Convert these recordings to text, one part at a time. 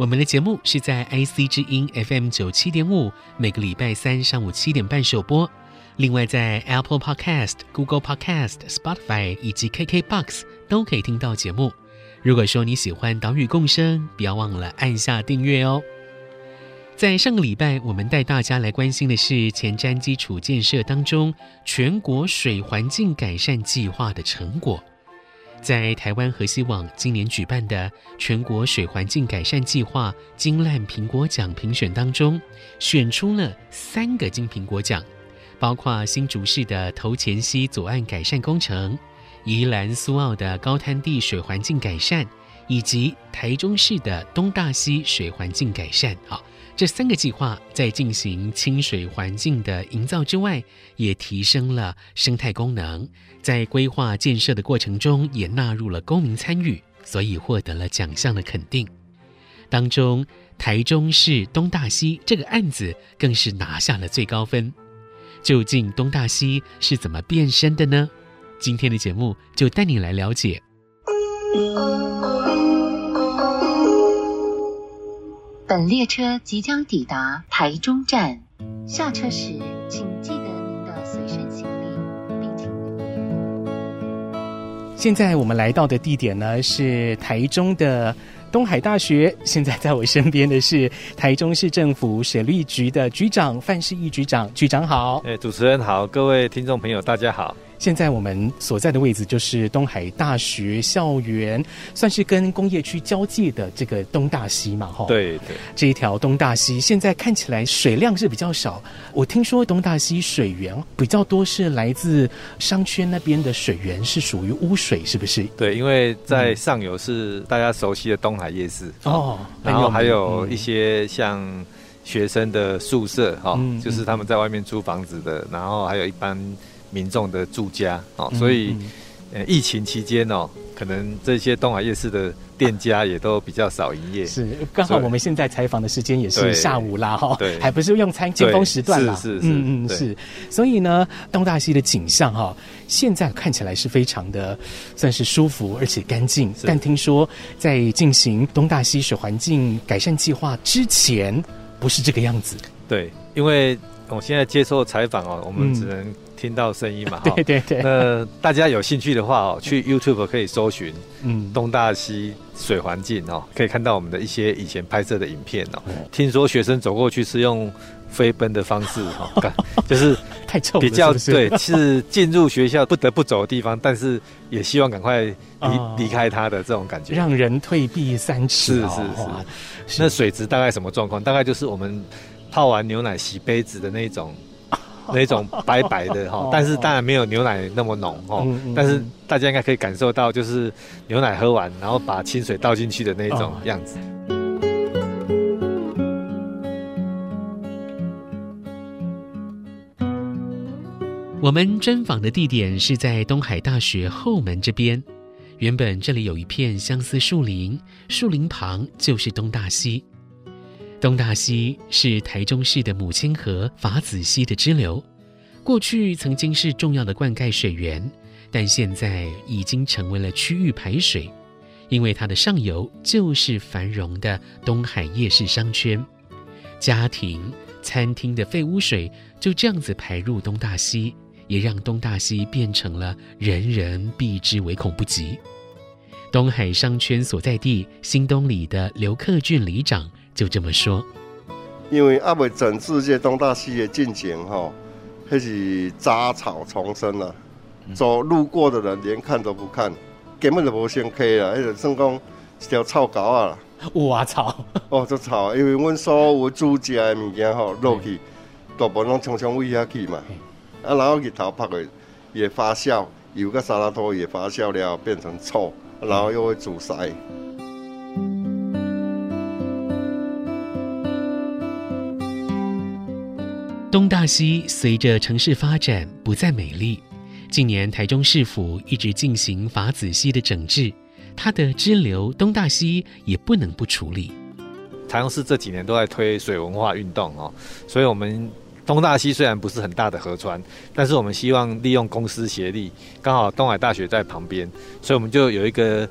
我们的节目是在 IC 之音 FM 九七点五，每个礼拜三上午七点半首播。另外，在 Apple Podcast、Google Podcast、Spotify 以及 KKBox 都可以听到节目。如果说你喜欢岛屿共生，不要忘了按下订阅哦。在上个礼拜，我们带大家来关心的是前瞻基础建设当中全国水环境改善计划的成果。在台湾河西网今年举办的全国水环境改善计划金烂苹果奖评选当中，选出了三个金苹果奖，包括新竹市的头前溪左岸改善工程、宜兰苏澳的高滩地水环境改善，以及台中市的东大溪水环境改善。好。这三个计划在进行清水环境的营造之外，也提升了生态功能，在规划建设的过程中也纳入了公民参与，所以获得了奖项的肯定。当中，台中市东大溪这个案子更是拿下了最高分。究竟东大溪是怎么变身的呢？今天的节目就带你来了解。本列车即将抵达台中站，下车时请记得您的随身行李，并请留意。现在我们来到的地点呢，是台中的东海大学。现在在我身边的是台中市政府水利局的局长范世义局长，局长好。哎，主持人好，各位听众朋友大家好。现在我们所在的位置就是东海大学校园，算是跟工业区交界的这个东大溪嘛，哈。对对，这一条东大溪现在看起来水量是比较少。我听说东大溪水源比较多是来自商圈那边的水源，是属于污水，是不是？对，因为在上游是大家熟悉的东海夜市哦，然后还有一些像学生的宿舍哈，嗯、就是他们在外面租房子的，然后还有一般。民众的住家哦，所以，呃，疫情期间哦，可能这些东海夜市的店家也都比较少营业。是，刚好我们现在采访的时间也是下午啦，哈，对，还不是用餐尖峰时段啦。是是是，嗯嗯是。所以呢，东大溪的景象哈，现在看起来是非常的算是舒服而且干净。但听说在进行东大溪水环境改善计划之前，不是这个样子。对，因为我现在接受采访哦，我们只能。听到声音嘛？对对对。那大家有兴趣的话哦，去 YouTube 可以搜寻“嗯东大溪水环境”哦，可以看到我们的一些以前拍摄的影片哦。听说学生走过去是用飞奔的方式 哈，就是太臭，比较对，是进入学校不得不走的地方，但是也希望赶快离离开它的这种感觉，让人退避三尺。是是是。那水质大概什么状况？大概就是我们泡完牛奶洗杯子的那种。那种白白的哈，但是当然没有牛奶那么浓哈。但是大家应该可以感受到，就是牛奶喝完，然后把清水倒进去的那种样子。我们专访的地点是在东海大学后门这边。原本这里有一片相思树林，树林旁就是东大溪。东大溪是台中市的母亲河法子溪的支流，过去曾经是重要的灌溉水源，但现在已经成为了区域排水，因为它的上游就是繁荣的东海夜市商圈，家庭、餐厅的废污水就这样子排入东大溪，也让东大溪变成了人人避之唯恐不及。东海商圈所在地新东里的刘克俊里长。就这么说，因为阿未整治这东大西的进程吼，迄是杂草丛生啊，走路过的人连看都不看，根本就无先开啦，迄个算讲一条臭狗啊。哇草！哦，这草，因为阮所有煮食的物件吼落去，大部分拢冲冲位下去嘛。啊，然后日头晒过也发酵，油个沙拉托也发酵了，变成臭，然后又会阻塞。东大溪随着城市发展不再美丽，近年台中市府一直进行法子溪的整治，它的支流东大溪也不能不处理。台中市这几年都在推水文化运动哦，所以我们东大溪虽然不是很大的河川，但是我们希望利用公私协力，刚好东海大学在旁边，所以我们就有一个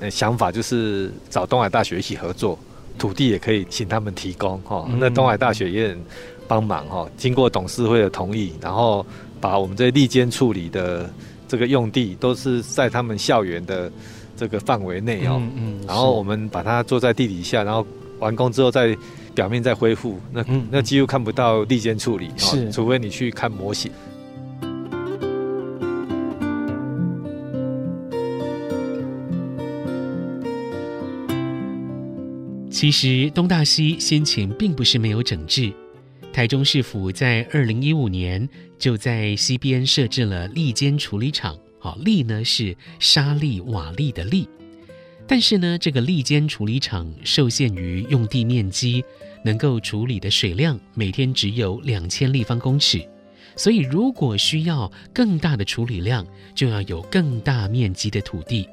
呃想法，就是找东海大学一起合作，土地也可以请他们提供哈，那东海大学也很。帮忙哈，经过董事会的同意，然后把我们这立间处理的这个用地都是在他们校园的这个范围内哦。嗯，嗯，然后我们把它做在地底下，然后完工之后再表面再恢复，那那几乎看不到立间处理，是，除非你去看模型。其实东大西先前并不是没有整治。台中市府在二零一五年就在西边设置了礫间处理厂，好，礫呢是沙礫、瓦砾的礫，但是呢，这个礫间处理厂受限于用地面积，能够处理的水量每天只有两千立方公尺，所以如果需要更大的处理量，就要有更大面积的土地，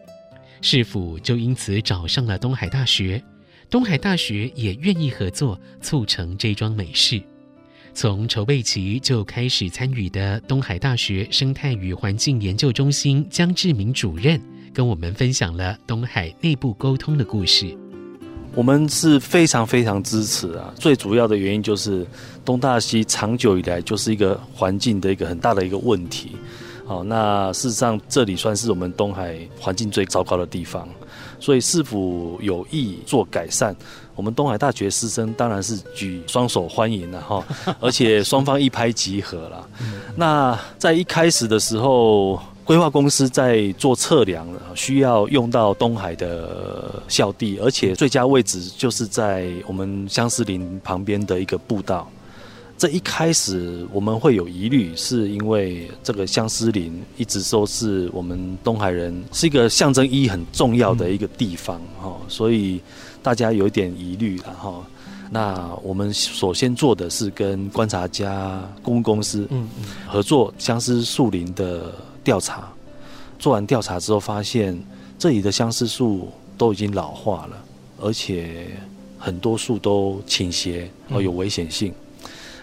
市府就因此找上了东海大学，东海大学也愿意合作，促成这桩美事。从筹备期就开始参与的东海大学生态与环境研究中心江志明主任跟我们分享了东海内部沟通的故事。我们是非常非常支持啊！最主要的原因就是东大西长久以来就是一个环境的一个很大的一个问题。好，那事实上这里算是我们东海环境最糟糕的地方，所以是否有意做改善。我们东海大学师生当然是举双手欢迎了哈，而且双方一拍即合了。那在一开始的时候，规划公司在做测量，需要用到东海的校地，而且最佳位置就是在我们相思林旁边的一个步道。这一开始我们会有疑虑，是因为这个相思林一直都是我们东海人是一个象征意义很重要的一个地方哈，所以。大家有一点疑虑了哈，那我们首先做的是跟观察家公公司嗯合作相思树林的调查，做完调查之后发现这里的相思树都已经老化了，而且很多树都倾斜哦，有危险性。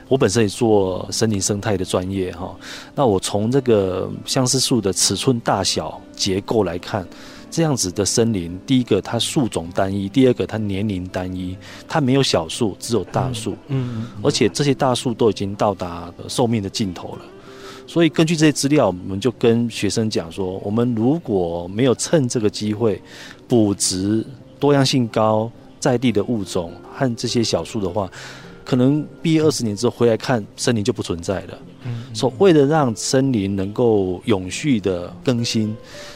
我本身也做森林生态的专业哈，那我从这个相思树的尺寸大小结构来看。这样子的森林，第一个它树种单一，第二个它年龄单一，它没有小树，只有大树。嗯，嗯，而且这些大树都已经到达寿命的尽头了。所以根据这些资料，我们就跟学生讲说，我们如果没有趁这个机会补植多样性高在地的物种和这些小树的话，可能毕业二十年之后回来看，森林就不存在了。嗯，所为了让森林能够永续的更新，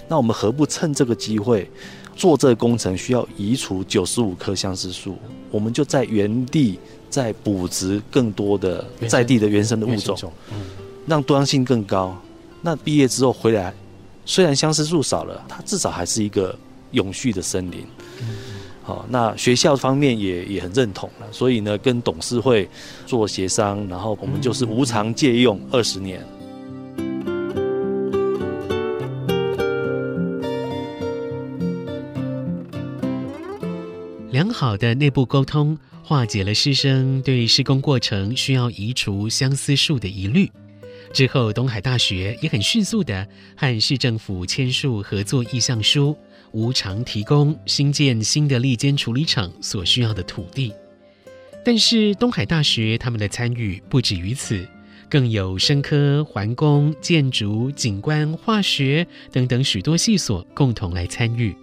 那我们何不趁这个机会做这个工程？需要移除九十五棵相思树，我们就在原地再补植更多的在地的原生的物种，嗯，让多样性更高。那毕业之后回来，虽然相思树少了，它至少还是一个永续的森林。好，那学校方面也也很认同了，所以呢，跟董事会做协商，然后我们就是无偿借用二十年。良好的内部沟通，化解了师生对施工过程需要移除相思树的疑虑。之后，东海大学也很迅速的和市政府签署合作意向书。无偿提供新建新的利间处理厂所需要的土地，但是东海大学他们的参与不止于此，更有生科、环工、建筑、景观、化学等等许多系所共同来参与。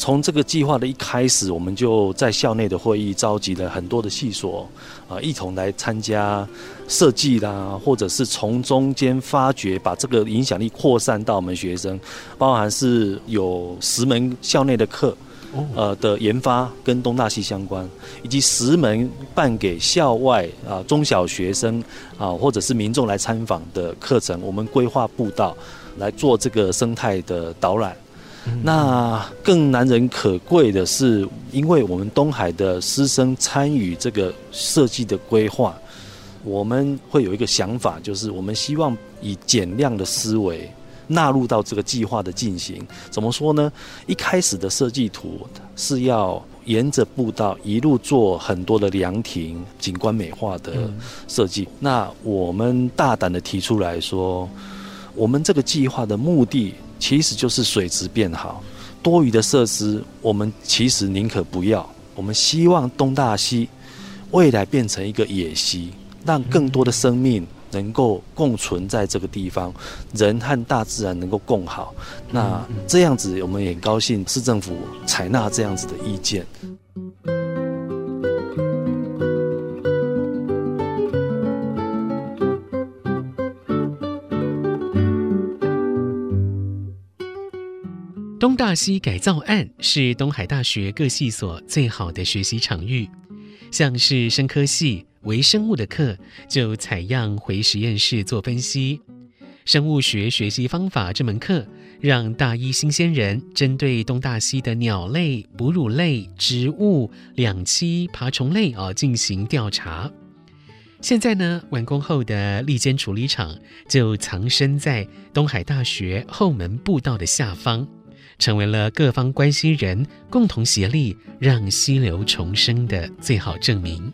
从这个计划的一开始，我们就在校内的会议召集了很多的系所啊，一同来参加设计啦，或者是从中间发掘，把这个影响力扩散到我们学生，包含是有十门校内的课。呃的研发跟东大系相关，以及十门办给校外啊中小学生啊或者是民众来参访的课程，我们规划步道来做这个生态的导览。那更难能可贵的是，因为我们东海的师生参与这个设计的规划，我们会有一个想法，就是我们希望以减量的思维。纳入到这个计划的进行，怎么说呢？一开始的设计图是要沿着步道一路做很多的凉亭、景观美化的设计。嗯。那我们大胆的提出来说，我们这个计划的目的其实就是水质变好，多余的设施我们其实宁可不要。我们希望东大溪未来变成一个野溪，让更多的生命。能够共存在这个地方，人和大自然能够共好，那这样子我们也很高兴市政府采纳这样子的意见。东大溪改造案是东海大学各系所最好的学习场域，像是生科系。微生物的课就采样回实验室做分析，生物学学习方法这门课让大一新鲜人针对东大溪的鸟类、哺乳类、植物、两栖、爬虫类啊进行调查。现在呢，完工后的立间处理厂就藏身在东海大学后门步道的下方，成为了各方关心人共同协力让溪流重生的最好证明。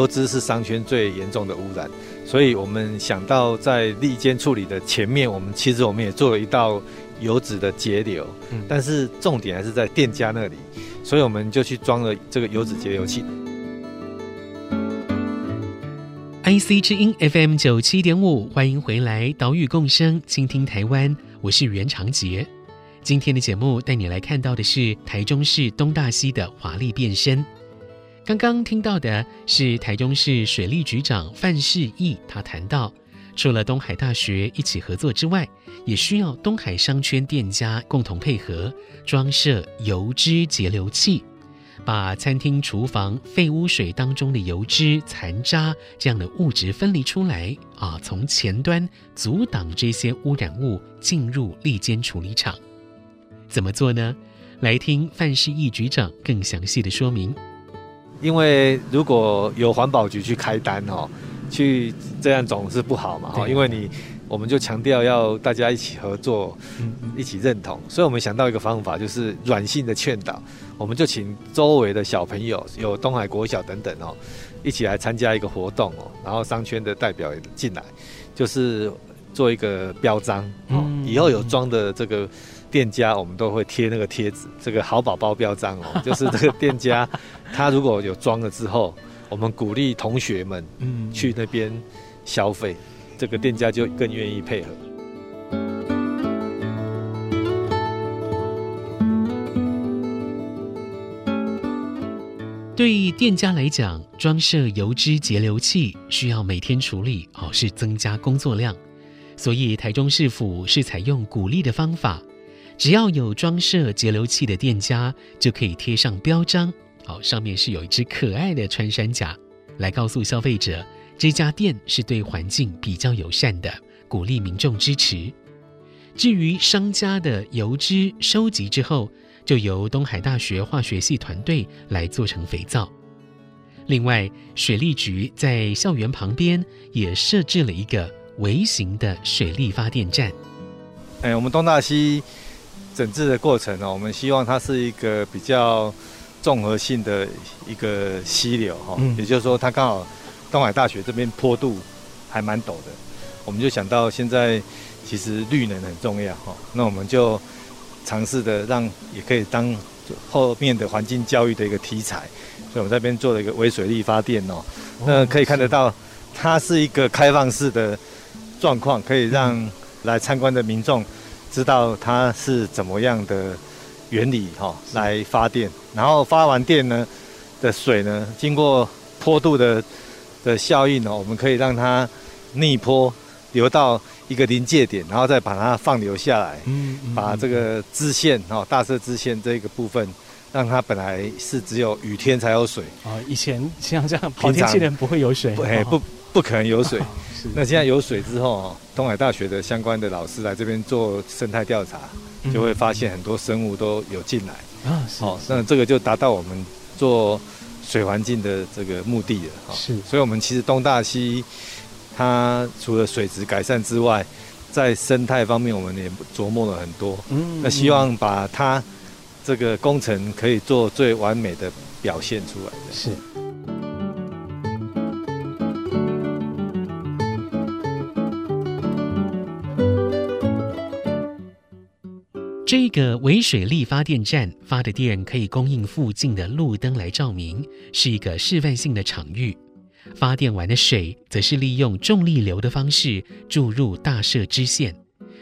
油脂是商圈最严重的污染，所以我们想到在利间处理的前面，我们其实我们也做了一道油脂的截流，嗯，但是重点还是在店家那里，所以我们就去装了这个油脂截流器。IC 之音 FM 九七点五，欢迎回来，岛屿共生，倾听台湾，我是袁长杰。今天的节目带你来看到的是台中市东大溪的华丽变身。刚刚听到的是台中市水利局长范世义，他谈到，除了东海大学一起合作之外，也需要东海商圈店家共同配合，装设油脂截流器，把餐厅厨房废污水当中的油脂残渣这样的物质分离出来，啊，从前端阻挡这些污染物进入礫间处理厂。怎么做呢？来听范世义局长更详细的说明。因为如果有环保局去开单哦，去这样总是不好嘛哈，因为你我们就强调要大家一起合作，一起认同，所以我们想到一个方法，就是软性的劝导，我们就请周围的小朋友，有东海国小等等哦，一起来参加一个活动哦，然后商圈的代表也进来，就是做一个标章哦，以后有装的这个。店家我们都会贴那个贴纸，这个好宝宝标章哦，就是这个店家他如果有装了之后，我们鼓励同学们嗯去那边消费，这个店家就更愿意配合。对店家来讲，装设油脂截流器需要每天处理哦，是增加工作量，所以台中市府是采用鼓励的方法。只要有装设截流器的店家，就可以贴上标章，上面是有一只可爱的穿山甲，来告诉消费者这家店是对环境比较友善的，鼓励民众支持。至于商家的油脂收集之后，就由东海大学化学系团队来做成肥皂。另外，水利局在校园旁边也设置了一个微型的水力发电站。哎，我们东大溪。整治的过程呢，我们希望它是一个比较综合性的一个溪流哈，也就是说，它刚好东海大学这边坡度还蛮陡的，我们就想到现在其实绿能很重要哈，那我们就尝试的让也可以当后面的环境教育的一个题材，所以我们这边做了一个微水力发电哦，那可以看得到，它是一个开放式的状况，可以让来参观的民众知道它是怎么样的原理哈，来发电，然后发完电呢的水呢，经过坡度的的效应哦，我们可以让它逆坡流到一个临界点，然后再把它放流下来，嗯，嗯，把这个支线哦，大社支线这个部分，让它本来是只有雨天才有水。啊，以前像这样好天气人不会有水，哎不不可能有水，那现在有水之后，东海大学的相关的老师来这边做生态调查，就会发现很多生物都有进来啊，好，那这个就达到我们做水环境的这个目的了，是，所以我们其实东大溪。它除了水质改善之外，在生态方面我们也琢磨了很多。嗯，那希望把它这个工程可以做最完美的表现出来的。是。这个微水力发电站发的电可以供应附近的路灯来照明，是一个示范性的场域。发电完的水，则是利用重力流的方式注入大社支线，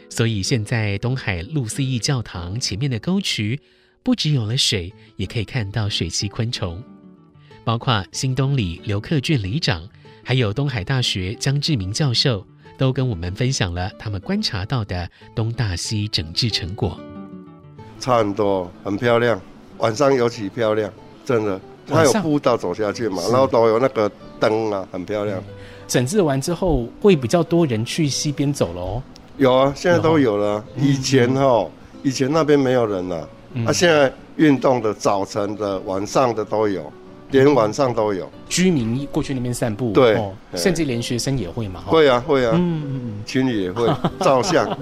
所以现在东海路思义教堂前面的沟渠，不只有了水，也可以看到水栖昆虫，包括新东里刘克俊里长，还有东海大学江志明教授，都跟我们分享了他们观察到的东大溪整治成果。差很多，很漂亮，晚上尤其漂亮，真的。它有步道走下去嘛，然后都有那个灯啊，很漂亮。整治完之后，会比较多人去西边走喽？有啊，现在都有了。以前哈，以前那边没有人了，啊，现在运动的早晨的、晚上的都有，连晚上都有。居民过去那边散步，对，甚至连学生也会嘛？会啊，会啊，嗯嗯嗯，情侣也会照相。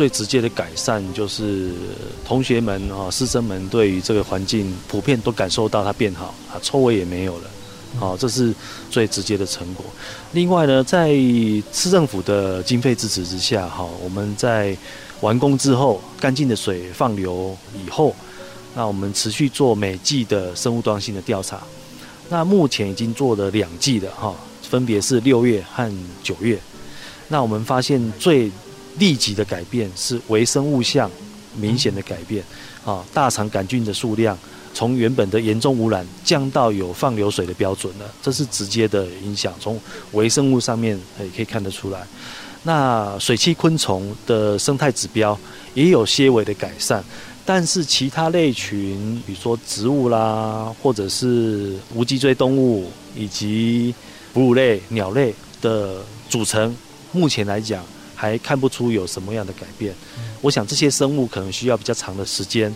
最直接的改善就是同学们啊，师生们对于这个环境普遍都感受到它变好啊，臭味也没有了，好，这是最直接的成果。另外呢，在市政府的经费支持之下，哈，我们在完工之后，干净的水放流以后，那我们持续做每季的生物多样性的调查。那目前已经做了两季的哈，分别是六月和九月。那我们发现最立即的改变是微生物相明显的改变，啊，大肠杆菌的数量从原本的严重污染降到有放流水的标准了，这是直接的影响，从微生物上面也可以看得出来。那水栖昆虫的生态指标也有些微的改善，但是其他类群，比如说植物啦，或者是无脊椎动物以及哺乳类、鸟类的组成，目前来讲。还看不出有什么样的改变，我想这些生物可能需要比较长的时间，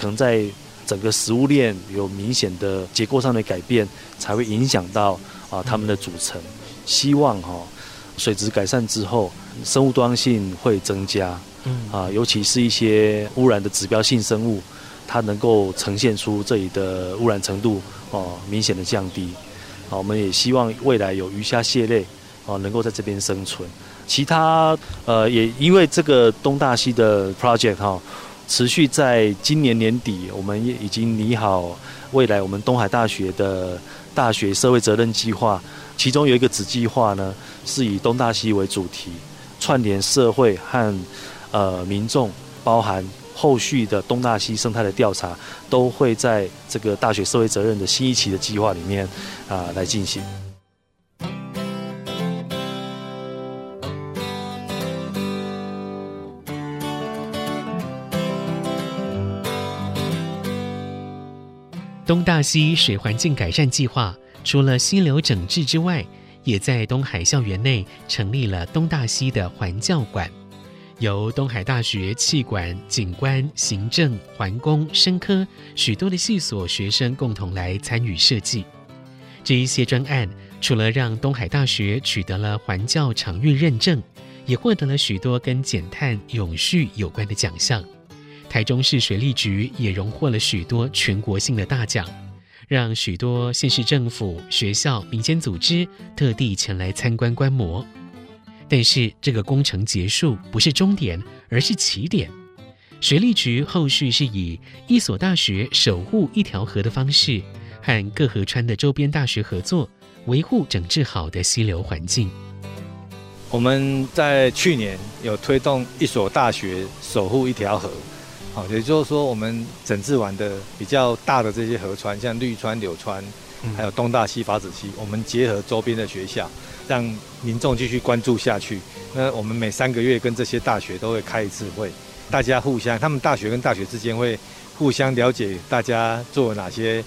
可能在整个食物链有明显的结构上的改变，才会影响到啊它们的组成。希望哈水质改善之后，生物多样性会增加，嗯啊，尤其是一些污染的指标性生物，它能够呈现出这里的污染程度哦明显的降低。啊，我们也希望未来有鱼虾蟹类啊能够在这边生存。其他呃，也因为这个东大西的 project 哈，持续在今年年底，我们也已经拟好未来我们东海大学的大学社会责任计划，其中有一个子计划呢，是以东大西为主题，串联社会和呃民众，包含后续的东大西生态的调查，都会在这个大学社会责任的新一期的计划里面啊、来进行。东大溪水环境改善计划除了溪流整治之外，也在东海校园内成立了东大溪的环教馆，由东海大学气管、景观、行政、环工、生科许多的系所学生共同来参与设计。这一些专案除了让东海大学取得了环教场域认证，也获得了许多跟减碳永续有关的奖项。台中市水利局也荣获了许多全国性的大奖，让许多县市政府、学校、民间组织特地前来参观观摩。但是，这个工程结束不是终点，而是起点。水利局后续是以一所大学守护一条河的方式，和各河川的周边大学合作，维护整治好的溪流环境。我们在去年有推动一所大学守护一条河，好，也就是说，我们整治完的比较大的这些河川，像绿川、柳川，还有东大溪、法子溪，我们结合周边的学校，让民众继续关注下去。那我们每三个月跟这些大学都会开一次会。大家互相，他们大学跟大学之间会互相了解大家做哪些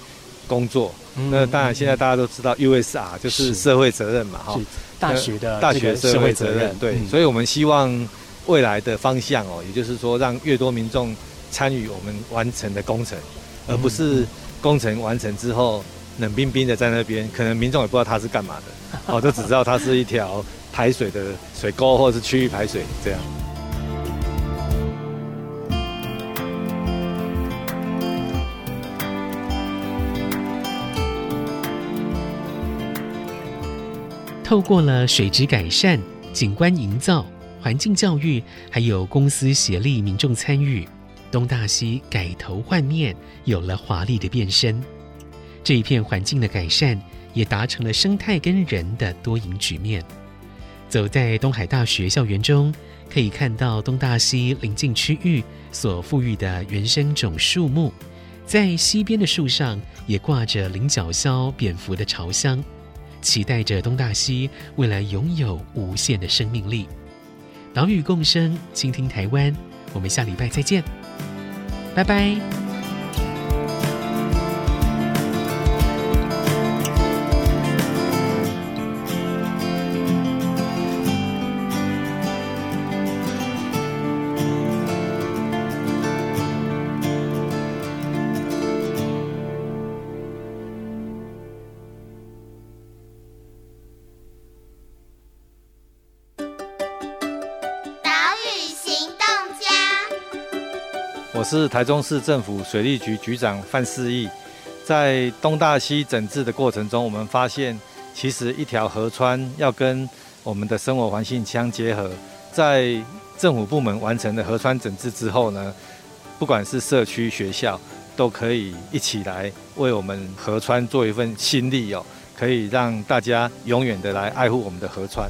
工作。嗯、那当然，现在大家都知道 USR 就是社会责任嘛，哈，大学的大学社会责任。对，嗯、所以我们希望未来的方向哦，也就是说，让越多民众参与我们完成的工程，而不是工程完成之后冷冰冰的在那边，可能民众也不知道它是干嘛的，哦，就只知道它是一条排水的水沟或者是区域排水这样。透过了水质改善、景观营造、环境教育，还有公司协力、民众参与，东大西改头换面，有了华丽的变身。这一片环境的改善，也达成了生态跟人的多赢局面。走在东海大学校园中，可以看到东大西邻近区域所富裕的原生种树木，在西边的树上也挂着菱角鸮蝙蝠的巢箱。期待着东大西未来拥有无限的生命力。岛屿共生，倾听台湾。我们下礼拜再见，拜拜。是台中市政府水利局局长范世义。在东大溪整治的过程中，我们发现，其实一条河川要跟我们的生活环境相结合。在政府部门完成的河川整治之后呢，不管是社区、学校，都可以一起来为我们河川做一份心力哦，可以让大家永远的来爱护我们的河川。